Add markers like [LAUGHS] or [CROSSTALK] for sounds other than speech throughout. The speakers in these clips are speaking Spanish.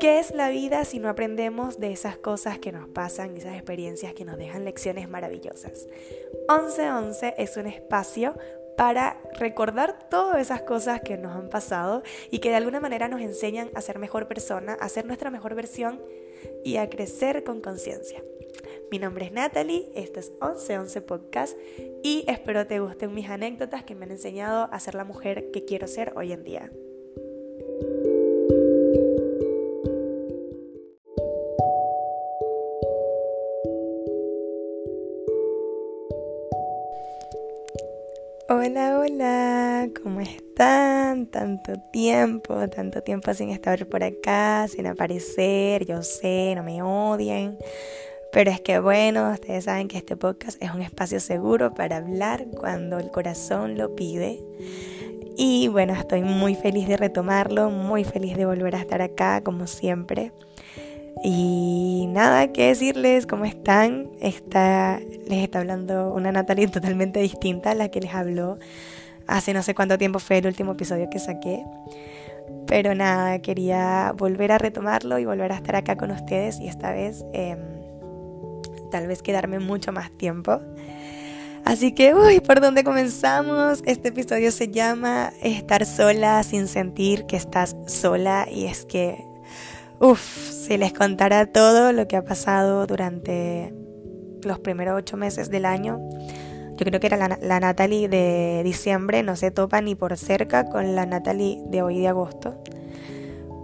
¿Qué es la vida si no aprendemos de esas cosas que nos pasan, esas experiencias que nos dejan lecciones maravillosas? 1111 es un espacio para recordar todas esas cosas que nos han pasado y que de alguna manera nos enseñan a ser mejor persona, a ser nuestra mejor versión y a crecer con conciencia. Mi nombre es Natalie, este es 1111 Podcast y espero te gusten mis anécdotas que me han enseñado a ser la mujer que quiero ser hoy en día. Hola, hola, ¿cómo están? Tanto tiempo, tanto tiempo sin estar por acá, sin aparecer, yo sé, no me odien, pero es que bueno, ustedes saben que este podcast es un espacio seguro para hablar cuando el corazón lo pide. Y bueno, estoy muy feliz de retomarlo, muy feliz de volver a estar acá, como siempre. Y nada, que decirles, ¿cómo están? Está, les está hablando una Natalie [LAUGHS] totalmente distinta a la que les habló hace no sé cuánto tiempo fue el último episodio que saqué. Pero nada, quería volver a retomarlo y volver a estar acá con ustedes y esta vez em, tal vez quedarme mucho más tiempo. Así que, uy, ¿por dónde comenzamos? Este episodio se llama Estar sola sin sentir que estás sola y es que Uf, si les contara todo lo que ha pasado durante los primeros ocho meses del año, yo creo que era la, la, Natalie de diciembre, no se topa ni por cerca con la Natalie de hoy de agosto.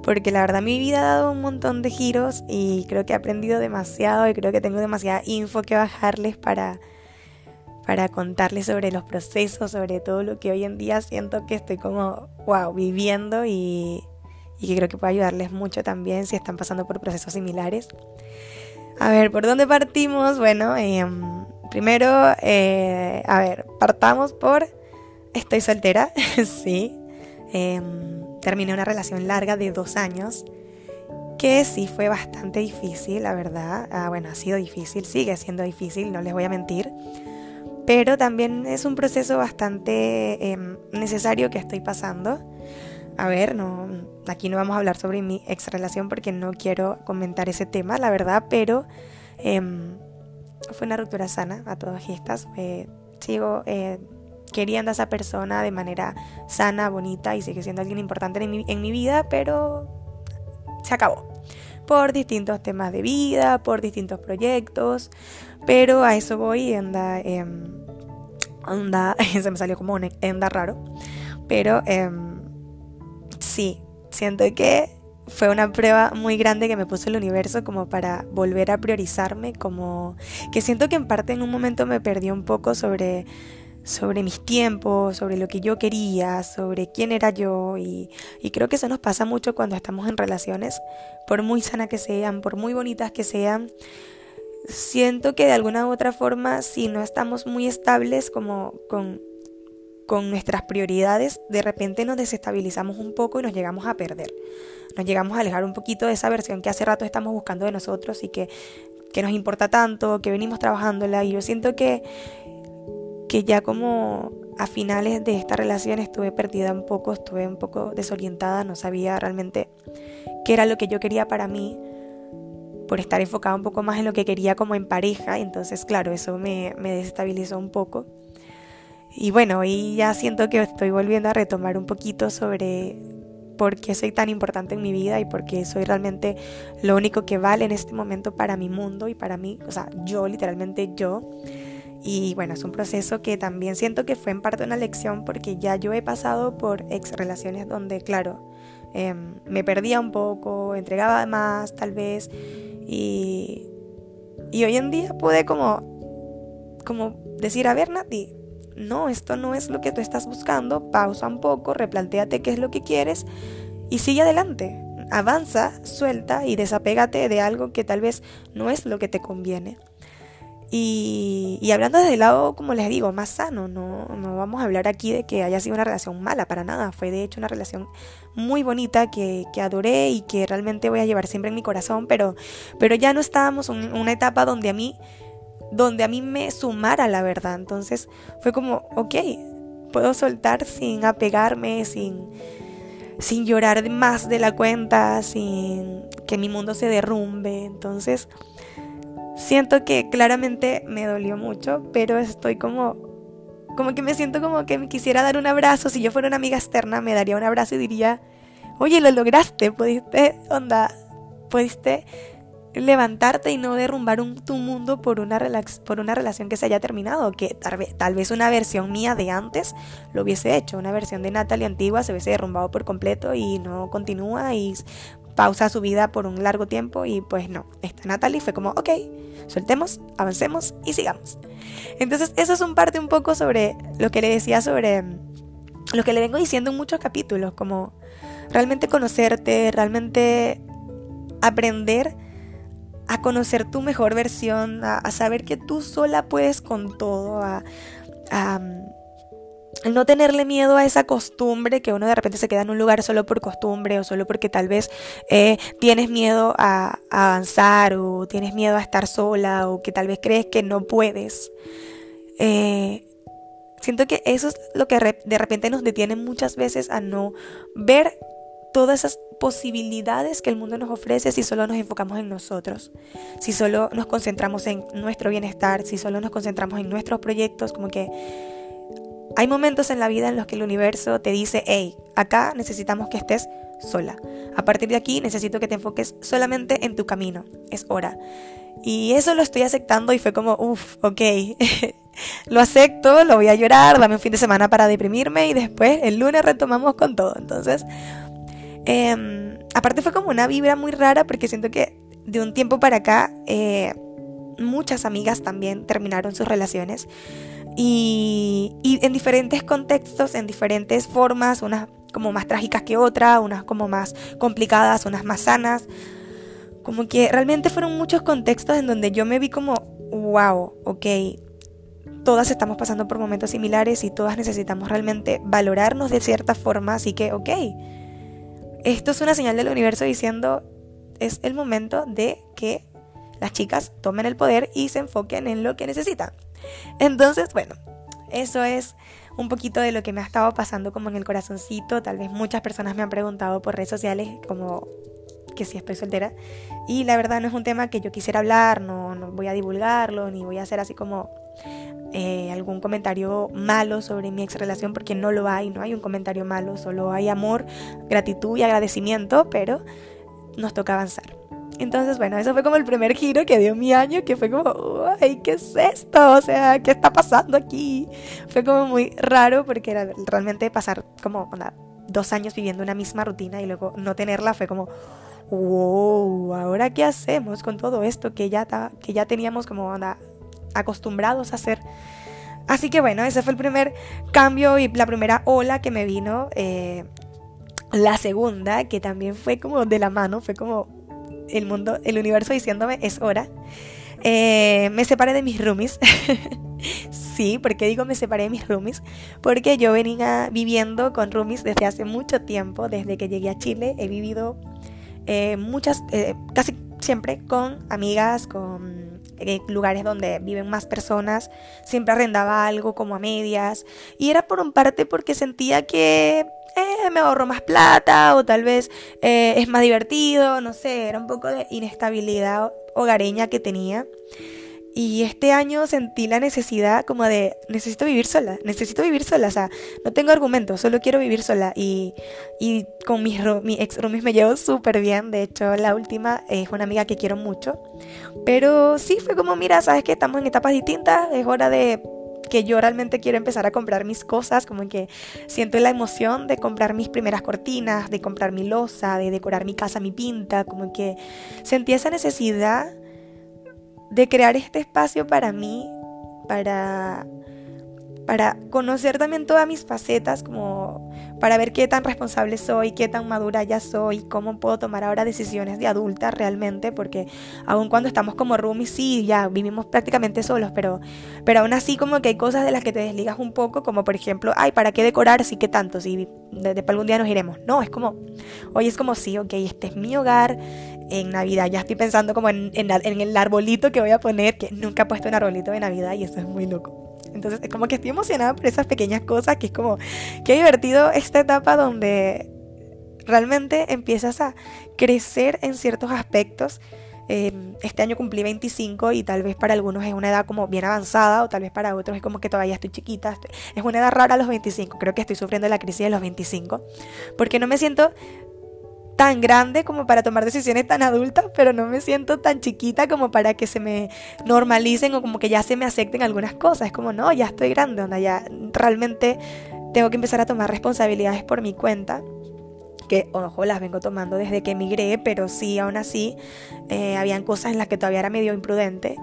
Porque la verdad mi vida ha dado un montón de giros y creo que he aprendido demasiado y creo que tengo demasiada info que bajarles para, para contarles sobre los procesos, sobre todo lo que hoy en día siento que estoy como, wow, viviendo y y que creo que puede ayudarles mucho también si están pasando por procesos similares. A ver, ¿por dónde partimos? Bueno, em, primero, eh, a ver, partamos por estoy soltera, [LAUGHS] sí. Em, terminé una relación larga de dos años, que sí fue bastante difícil, la verdad. Ah, bueno, ha sido difícil, sigue siendo difícil, no les voy a mentir. Pero también es un proceso bastante em, necesario que estoy pasando a ver, no, aquí no vamos a hablar sobre mi ex relación porque no quiero comentar ese tema, la verdad, pero em, fue una ruptura sana a todas estas. sigo eh, queriendo a esa persona de manera sana, bonita y sigue siendo alguien importante en mi, en mi vida, pero se acabó. Por distintos temas de vida, por distintos proyectos, pero a eso voy anda, em, anda, [LAUGHS] se me salió como un anda raro, pero... Sí, siento que fue una prueba muy grande que me puso el universo como para volver a priorizarme, como que siento que en parte en un momento me perdí un poco sobre sobre mis tiempos, sobre lo que yo quería, sobre quién era yo y, y, creo que eso nos pasa mucho cuando estamos en relaciones, por muy sanas que sean, por muy bonitas que sean, siento que de alguna u otra forma si no estamos muy estables como con con nuestras prioridades, de repente nos desestabilizamos un poco y nos llegamos a perder. Nos llegamos a alejar un poquito de esa versión que hace rato estamos buscando de nosotros y que, que nos importa tanto, que venimos trabajándola. Y yo siento que, que ya como a finales de esta relación estuve perdida un poco, estuve un poco desorientada, no sabía realmente qué era lo que yo quería para mí por estar enfocada un poco más en lo que quería como en pareja. Entonces, claro, eso me, me desestabilizó un poco. Y bueno, y ya siento que estoy volviendo a retomar un poquito sobre por qué soy tan importante en mi vida y por qué soy realmente lo único que vale en este momento para mi mundo y para mí, o sea, yo, literalmente yo. Y bueno, es un proceso que también siento que fue en parte una lección porque ya yo he pasado por ex relaciones donde, claro, em, me perdía un poco, entregaba más tal vez y, y hoy en día pude como, como decir, a ver, Nati, no, esto no es lo que tú estás buscando, pausa un poco, replantéate qué es lo que quieres y sigue adelante. Avanza, suelta y desapégate de algo que tal vez no es lo que te conviene. Y, hablando desde el lado, como les digo, más sano, no, no vamos a hablar aquí de que haya sido una relación mala, para nada. Fue de hecho una relación muy bonita que, que adoré y que realmente voy a llevar siempre en mi corazón, pero, pero ya no estábamos en una etapa donde a mí donde a mí me sumara la verdad. Entonces fue como, ok, puedo soltar sin apegarme, sin, sin llorar más de la cuenta, sin que mi mundo se derrumbe. Entonces, siento que claramente me dolió mucho, pero estoy como como que me siento como que me quisiera dar un abrazo. Si yo fuera una amiga externa, me daría un abrazo y diría, oye, lo lograste, pudiste, onda, pudiste levantarte y no derrumbar tu mundo por una, por una relación que se haya terminado, que tal vez, tal vez una versión mía de antes lo hubiese hecho, una versión de Natalie antigua se hubiese derrumbado por completo y no continúa y pausa su vida por un largo tiempo y pues no, esta Natalie fue como, ok, soltemos, avancemos y sigamos. Entonces eso es un parte un poco sobre lo que le decía sobre lo que le vengo diciendo en muchos capítulos, como realmente conocerte, realmente aprender a conocer tu mejor versión, a, saber que tú sola puedes con todo, a, no tenerle miedo a esa costumbre que uno de repente se queda en un lugar solo por costumbre o solo porque tal vez eh, tienes miedo a, avanzar o tienes miedo a estar sola o que tal vez crees que no puedes. Eh, siento que eso es lo que de repente nos detiene muchas veces a no ver todas esas posibilidades que el mundo nos ofrece si solo nos enfocamos en nosotros, si solo nos concentramos en nuestro bienestar, si solo nos concentramos en nuestros proyectos, como que hay momentos en la vida en los que el universo te dice, hey, acá necesitamos que estés sola. A partir de aquí necesito que te enfoques solamente en tu camino. Es hora. Y eso lo estoy aceptando y fue como, uff, ok, [LAUGHS] lo acepto, lo voy a llorar, dame un fin de semana para deprimirme y después el lunes retomamos con todo. Entonces, Em, aparte fue como una vibra muy rara porque siento que de un tiempo para acá eh, muchas amigas también terminaron sus relaciones y, en diferentes contextos, en diferentes formas, unas como más trágicas que otras, unas como más complicadas, unas más sanas. Como que realmente fueron muchos contextos en donde yo me vi como, wow, ok, todas estamos pasando por momentos similares y todas necesitamos realmente valorarnos de cierta forma, así que, ok, esto es una señal del universo diciendo es el momento de que las chicas tomen el poder y se enfoquen en lo que necesitan. Entonces, bueno, eso es un poquito de lo que me ha estado pasando como en el corazoncito. Tal vez muchas personas me han preguntado por redes sociales como que si estoy soltera. Y la verdad no es un tema que yo quisiera hablar, no, no voy a divulgarlo, ni voy a hacer así como eh, algún comentario malo sobre mi ex relación, porque no lo hay, no hay un comentario malo, solo hay amor, gratitud y agradecimiento, pero nos toca avanzar. Entonces, bueno, eso fue como el primer giro que dio mi año, que fue como, ay, ¿qué es esto? O sea, ¿qué está pasando aquí? Fue como muy raro porque era realmente pasar como dos años viviendo una misma rutina y luego no tenerla fue como, wow, ¿ahora qué hacemos con todo esto que ya, que ya teníamos como onda, acostumbrados a hacer. Así que bueno, ese fue el primer cambio y la primera ola que me vino. Eh, la segunda, que también fue como de la mano, fue como el mundo, el universo diciéndome es hora. Eh, me separé de mis roomies. [LAUGHS] sí, porque digo me separé de mis roomies? Porque yo venía viviendo con roomies desde hace mucho tiempo, desde que llegué a Chile. He vivido eh, muchas, casi siempre con amigas, con lugares donde viven más personas, siempre arrendaba algo como a medias y era por un parte porque sentía que eh, me ahorro más plata o tal vez eh, es más divertido, no sé, era un poco de inestabilidad hogareña que tenía. Y este año sentí la necesidad como de, necesito vivir sola, necesito vivir sola, o sea, no tengo argumentos, solo quiero vivir sola. Y, y con mis mi ex roomies me llevo súper bien, de hecho la última es una amiga que quiero mucho. Pero sí fue como, mira, sabes que estamos en etapas distintas, es hora de que yo realmente quiero empezar a comprar mis cosas, como que siento la emoción de comprar mis primeras cortinas, de comprar mi losa, de decorar mi casa, mi pinta, como que sentí esa necesidad de crear este espacio para mí, para, para conocer también todas mis facetas, como para ver qué tan responsable soy, qué tan madura ya soy, cómo puedo tomar ahora decisiones de adulta realmente, porque aun cuando estamos como roomies, sí, ya vivimos prácticamente solos, pero, pero aún así como que hay cosas de las que te desligas un poco, como por ejemplo, ay, ¿para qué decorar? Sí, que tanto, si desde algún día nos iremos. No, es como, hoy es como, sí, ok, este es mi hogar, en Navidad. Ya estoy pensando como en, en, el arbolito que voy a poner, que nunca he puesto un arbolito de Navidad y eso es muy loco. Entonces es como que estoy emocionada por esas pequeñas cosas, que es como, qué divertido esta etapa donde realmente empiezas a crecer en ciertos aspectos. Em, este año cumplí 25 y tal vez para algunos es una edad como bien avanzada o tal vez para otros es como que todavía estoy chiquita. es una edad rara a los 25. Creo que estoy sufriendo la crisis de los 25 porque no me siento tan grande como para tomar decisiones tan adultas, pero no me siento tan chiquita como para que se me normalicen o como que ya se me acepten algunas cosas. Es como, no, ya estoy grande, onda, ya realmente tengo que empezar a tomar responsabilidades por mi cuenta. Que, ojo, las vengo tomando desde que emigré, pero sí, aún así, eh, habían cosas en las que todavía era medio imprudente.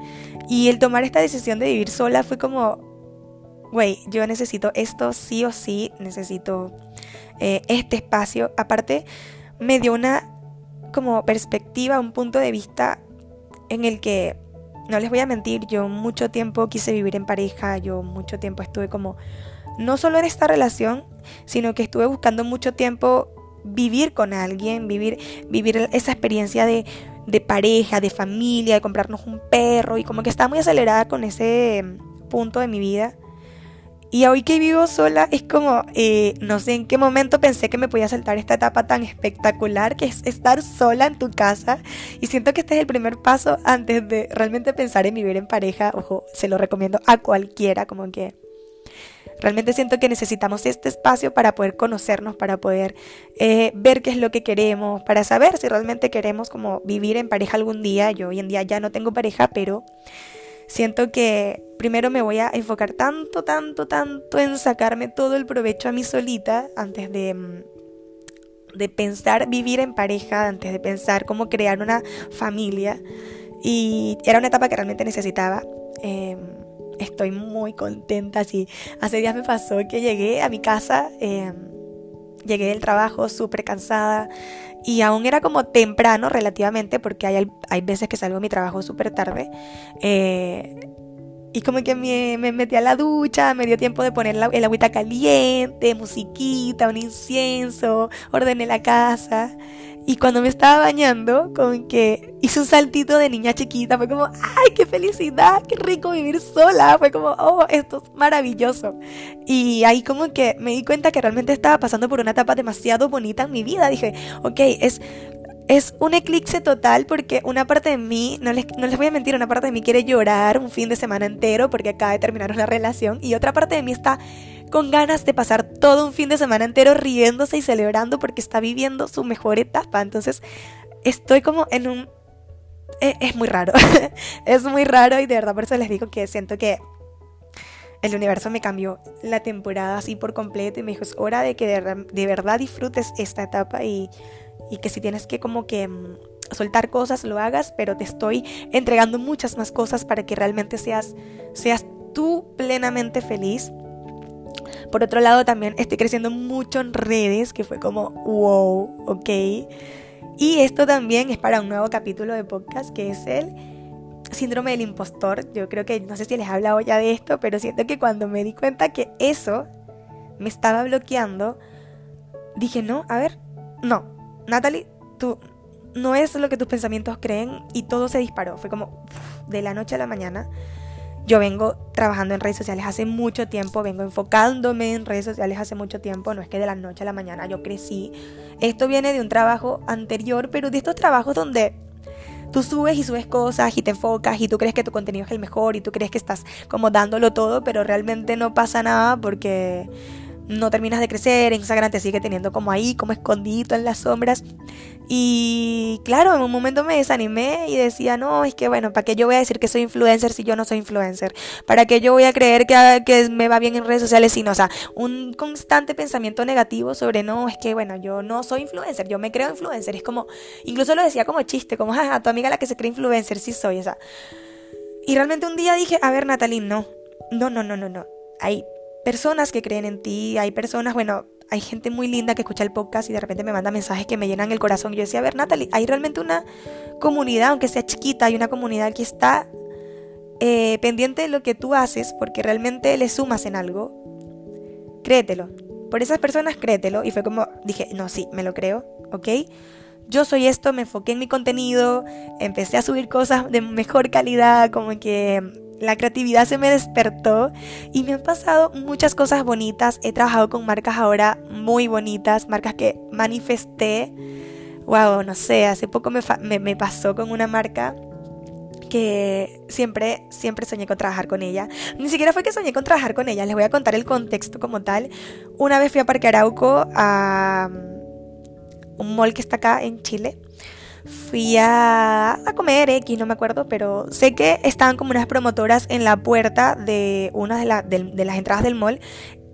Y el tomar esta decisión de vivir sola fue como, güey, yo necesito esto sí o sí, necesito eh, este espacio. Aparte, me dio una como perspectiva, un punto de vista en el que, no les voy a mentir, yo mucho tiempo quise vivir en pareja, yo mucho tiempo estuve como, no solo en esta relación, sino que estuve buscando mucho tiempo vivir con alguien, vivir, vivir esa experiencia de, de pareja, de familia, de comprarnos un perro y como que estaba muy acelerada con ese punto de mi vida. Y hoy que vivo sola es como, eh, no sé en qué momento pensé que me podía saltar esta etapa tan espectacular que es estar sola en tu casa. Y siento que este es el primer paso antes de realmente pensar en vivir en pareja. Ojo, se lo recomiendo a cualquiera, como que realmente siento que necesitamos este espacio para poder conocernos, para poder eh, ver qué es lo que queremos, para saber si realmente queremos como vivir en pareja algún día. Yo hoy en día ya no tengo pareja, pero Siento que primero me voy a enfocar tanto, tanto, tanto en sacarme todo el provecho a mí solita antes de, mm, de pensar vivir en pareja, antes de pensar cómo crear una familia. Y era una etapa que realmente necesitaba. Em, estoy muy contenta. Así, hace días me pasó que llegué a mi casa, em, llegué del trabajo súper cansada y aún era como temprano relativamente porque hay, hay veces que salgo de mi trabajo súper tarde. Eh, y como que me, me, metí a la ducha, me dio tiempo de poner el agüita caliente, musiquita, un incienso, ordené la casa. Y cuando me estaba bañando, como que hice un saltito de niña chiquita, fue como, ¡ay, qué felicidad! ¡Qué rico vivir sola! Fue como, ¡oh, esto es maravilloso! Y ahí como que me di cuenta que realmente estaba pasando por una etapa demasiado bonita en mi vida. Dije, ok, es es un eclipse total porque una parte de mí, no les, no les voy a mentir, una parte de mí quiere llorar un fin de semana entero porque acaba de terminar una relación y otra parte de mí está con ganas de pasar todo un fin de semana entero riéndose y celebrando porque está viviendo su mejor etapa. Entonces estoy como en un... E, es, muy raro, [LAUGHS] es muy raro y de verdad por eso les digo que siento que el universo me cambió la temporada así por completo y me dijo, es hora de que de, verdad disfrutes esta etapa y, y, que si tienes que como que mm, soltar cosas, lo hagas, pero te estoy entregando muchas más cosas para que realmente seas, seas tú plenamente feliz por otro lado, también estoy creciendo mucho en redes, que fue como, wow, ok. Y esto también es para un nuevo capítulo de podcast, que es el síndrome del impostor. Yo creo que, no sé si les he hablado ya de esto, pero siento que cuando me di cuenta que eso me estaba bloqueando, dije, no, a ver, no, Natalie, tú no es lo que tus pensamientos creen y todo se disparó. Fue como de la noche a la mañana yo vengo trabajando en redes sociales hace mucho tiempo, vengo enfocándome en redes sociales hace mucho tiempo, no es que de la noche a la mañana yo crecí. Esto viene de un trabajo anterior, pero de estos trabajos donde tú subes y subes cosas y te enfocas y tú crees que tu contenido es el mejor y tú crees que estás como dándolo todo, pero realmente no pasa nada porque no terminas de crecer, Instagram te sigue teniendo como ahí, como escondido en las sombras. Y claro, en un momento me desanimé y decía, no, es que bueno, ¿para qué yo voy a decir que soy influencer si yo no soy influencer? ¿Para qué yo voy a creer que, que me va bien en redes sociales si no? O sea, un constante pensamiento negativo sobre, no, es que bueno, yo no soy influencer, yo me creo influencer. Es como, incluso lo decía como chiste, como, jaja, tu amiga la que se cree influencer, sí soy, esa. Y realmente un día dije, a ver, Natalie, no, no, no, no, no, no. Hay personas que creen en ti, hay personas, bueno, hay gente muy linda que escucha el podcast y de repente me manda mensajes que me llenan el corazón. Yo decía, a ver, Natalie, hay realmente una comunidad, aunque sea chiquita, hay una comunidad que está eh, pendiente de lo que tú haces porque realmente le sumas en algo. Créetelo. Por esas personas, créetelo. Y fue como, dije, no, sí, me lo creo, ¿ok? Yo soy esto, me enfoqué en mi contenido, empecé a subir cosas de mejor calidad, como que la creatividad se me despertó y me han pasado muchas cosas bonitas. He trabajado con marcas ahora muy bonitas, marcas que manifesté. Wow, no sé, hace poco me, me pasó con una marca que siempre, siempre soñé con trabajar con ella. Ni siquiera fue que soñé con trabajar con ella, les voy a contar el contexto como tal. Una vez fui a Parque Arauco a un mall que está acá en Chile. Fui a, a comer X, no me acuerdo, pero sé que estaban como unas promotoras en la puerta de una de, de las entradas del mall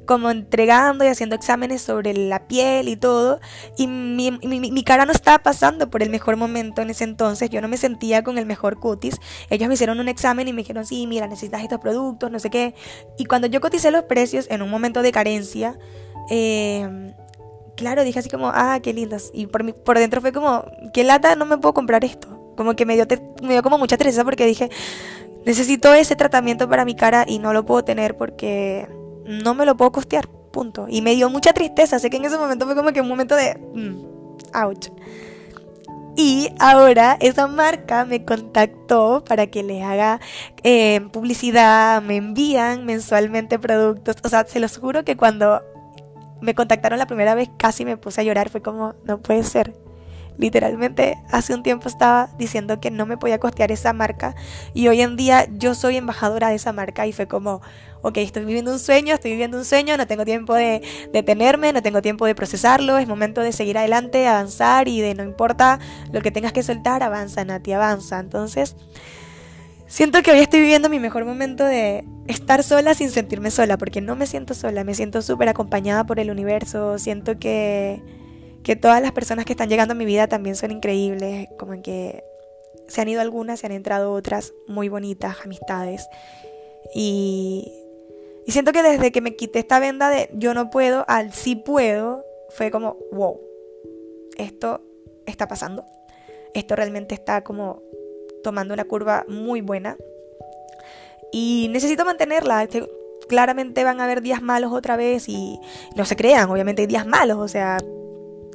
como entregando y haciendo exámenes sobre la piel y todo. Y mi, mi, cara no estaba pasando por el mejor momento en ese entonces. Yo no me sentía con el mejor cutis. Ellos me hicieron un examen y me dijeron, sí, mira, necesitas estos productos, no sé qué. Y cuando yo coticé los precios en un momento de carencia, eh, claro, dije así como, ah, qué lindas. Y por, por dentro fue como, qué lata, no me puedo comprar esto. Como que me dio, me dio como mucha tristeza porque dije, necesito ese tratamiento para mi cara y no lo puedo tener porque no me lo puedo costear, punto. Y me dio mucha tristeza, sé que en ese momento fue como que un momento de, mm, ouch. Y ahora esa marca me contactó para que les haga eh, publicidad, me envían mensualmente productos. O sea, se los juro que cuando me contactaron la primera vez casi me puse a llorar, fue como, no puede ser. Literalmente hace un tiempo estaba diciendo que no me podía costear esa marca y hoy en día yo soy embajadora de esa marca y fue como, ok, estoy viviendo un sueño, estoy viviendo un sueño, no tengo tiempo de detenerme, no tengo tiempo de procesarlo, es momento de seguir adelante, avanzar y de no importa lo que tengas que soltar, avanza, Nati, avanza. Entonces, siento que hoy estoy viviendo mi mejor momento de estar sola sin sentirme sola, porque no me siento sola, me siento súper acompañada por el universo, siento que que todas las personas que están llegando a mi vida también son increíbles, como que se han ido algunas, se han entrado otras muy bonitas, amistades. Y, y siento que desde que me quité esta venda de yo no puedo al sí puedo, fue como, wow, esto está pasando. Esto realmente está como tomando una curva muy buena. Y necesito mantenerla. Claramente van a haber días malos otra vez y no se crean, obviamente hay días malos, o sea,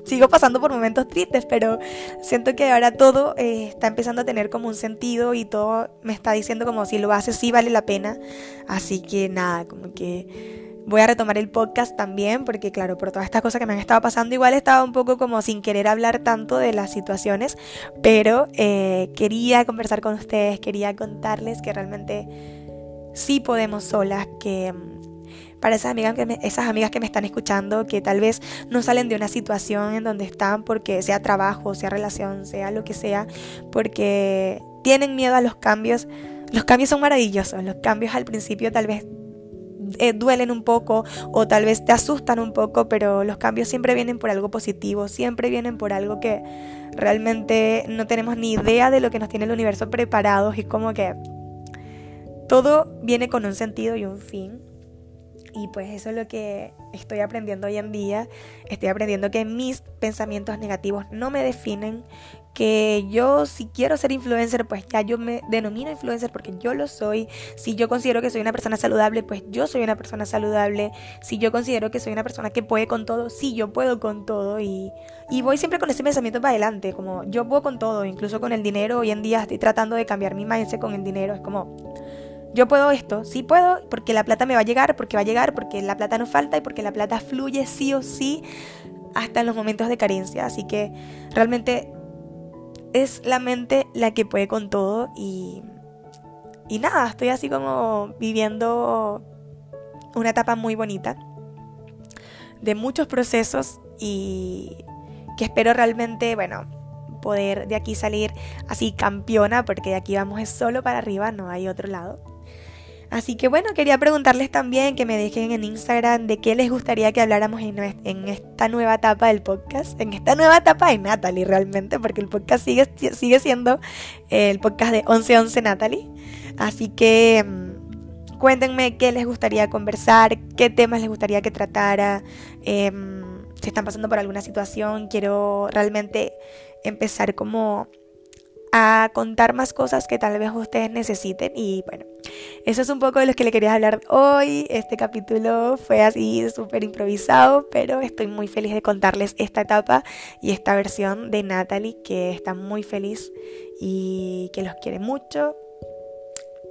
sigo pasando por momentos tristes, pero siento que ahora todo eh, está empezando a tener como un sentido y todo me está diciendo como si lo haces sí vale la pena. Así que nada, como que voy a retomar el podcast también, porque claro, por todas estas cosas que me han estado pasando, igual estaba un poco como sin querer hablar tanto de las situaciones, pero eh, quería conversar con ustedes, quería contarles que realmente sí podemos solas, que para esas amigas, que esas amigas que me están escuchando, que tal vez no salen de una situación en donde están porque sea trabajo, sea relación, sea lo que sea, porque tienen miedo a los cambios. Los cambios son maravillosos, los cambios al principio tal vez eh, duelen un poco o tal vez te asustan un poco, pero los cambios siempre vienen por algo positivo, siempre vienen por algo que realmente no tenemos ni idea de lo que nos tiene el universo preparados y como que todo viene con un sentido y un fin. Y pues eso es lo que estoy aprendiendo hoy en día. Estoy aprendiendo que mis pensamientos negativos no me definen. Que yo si quiero ser influencer, pues ya yo me denomino influencer porque yo lo soy. Si yo considero que soy una persona saludable, pues yo soy una persona saludable. Si yo considero que soy una persona que puede con todo, sí, yo puedo con todo. Y, y voy siempre con ese pensamiento para adelante. Como yo puedo con todo, incluso con el dinero. Hoy en día estoy tratando de cambiar mi mindset con el dinero. Es como yo puedo esto, sí puedo, porque la plata me va a llegar, porque va a llegar, porque la plata no falta y porque la plata fluye sí o sí hasta en los momentos de carencia. Así que realmente es la mente la que puede con todo y, y nada, estoy así como viviendo una etapa muy bonita de muchos procesos y que espero realmente, bueno, poder de aquí salir así campeona, porque de aquí vamos es solo para arriba, no hay otro lado. Así que bueno, quería preguntarles también que me dejen en Instagram de qué les gustaría que habláramos en, esta nueva etapa del podcast, en esta nueva etapa de Natalie realmente, porque el podcast sigue, sigue siendo el podcast de 1111 Natalie. Así que mm, cuéntenme qué les gustaría conversar, qué temas les gustaría que tratara, em, si están pasando por alguna situación, quiero realmente empezar como a contar más cosas que tal vez ustedes necesiten. Y bueno, eso es un poco de lo que le quería hablar hoy. Este capítulo fue así súper improvisado, pero estoy muy feliz de contarles esta etapa y esta versión de Natalie que está muy feliz y que los quiere mucho.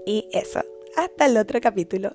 Y eso. hasta el otro capítulo.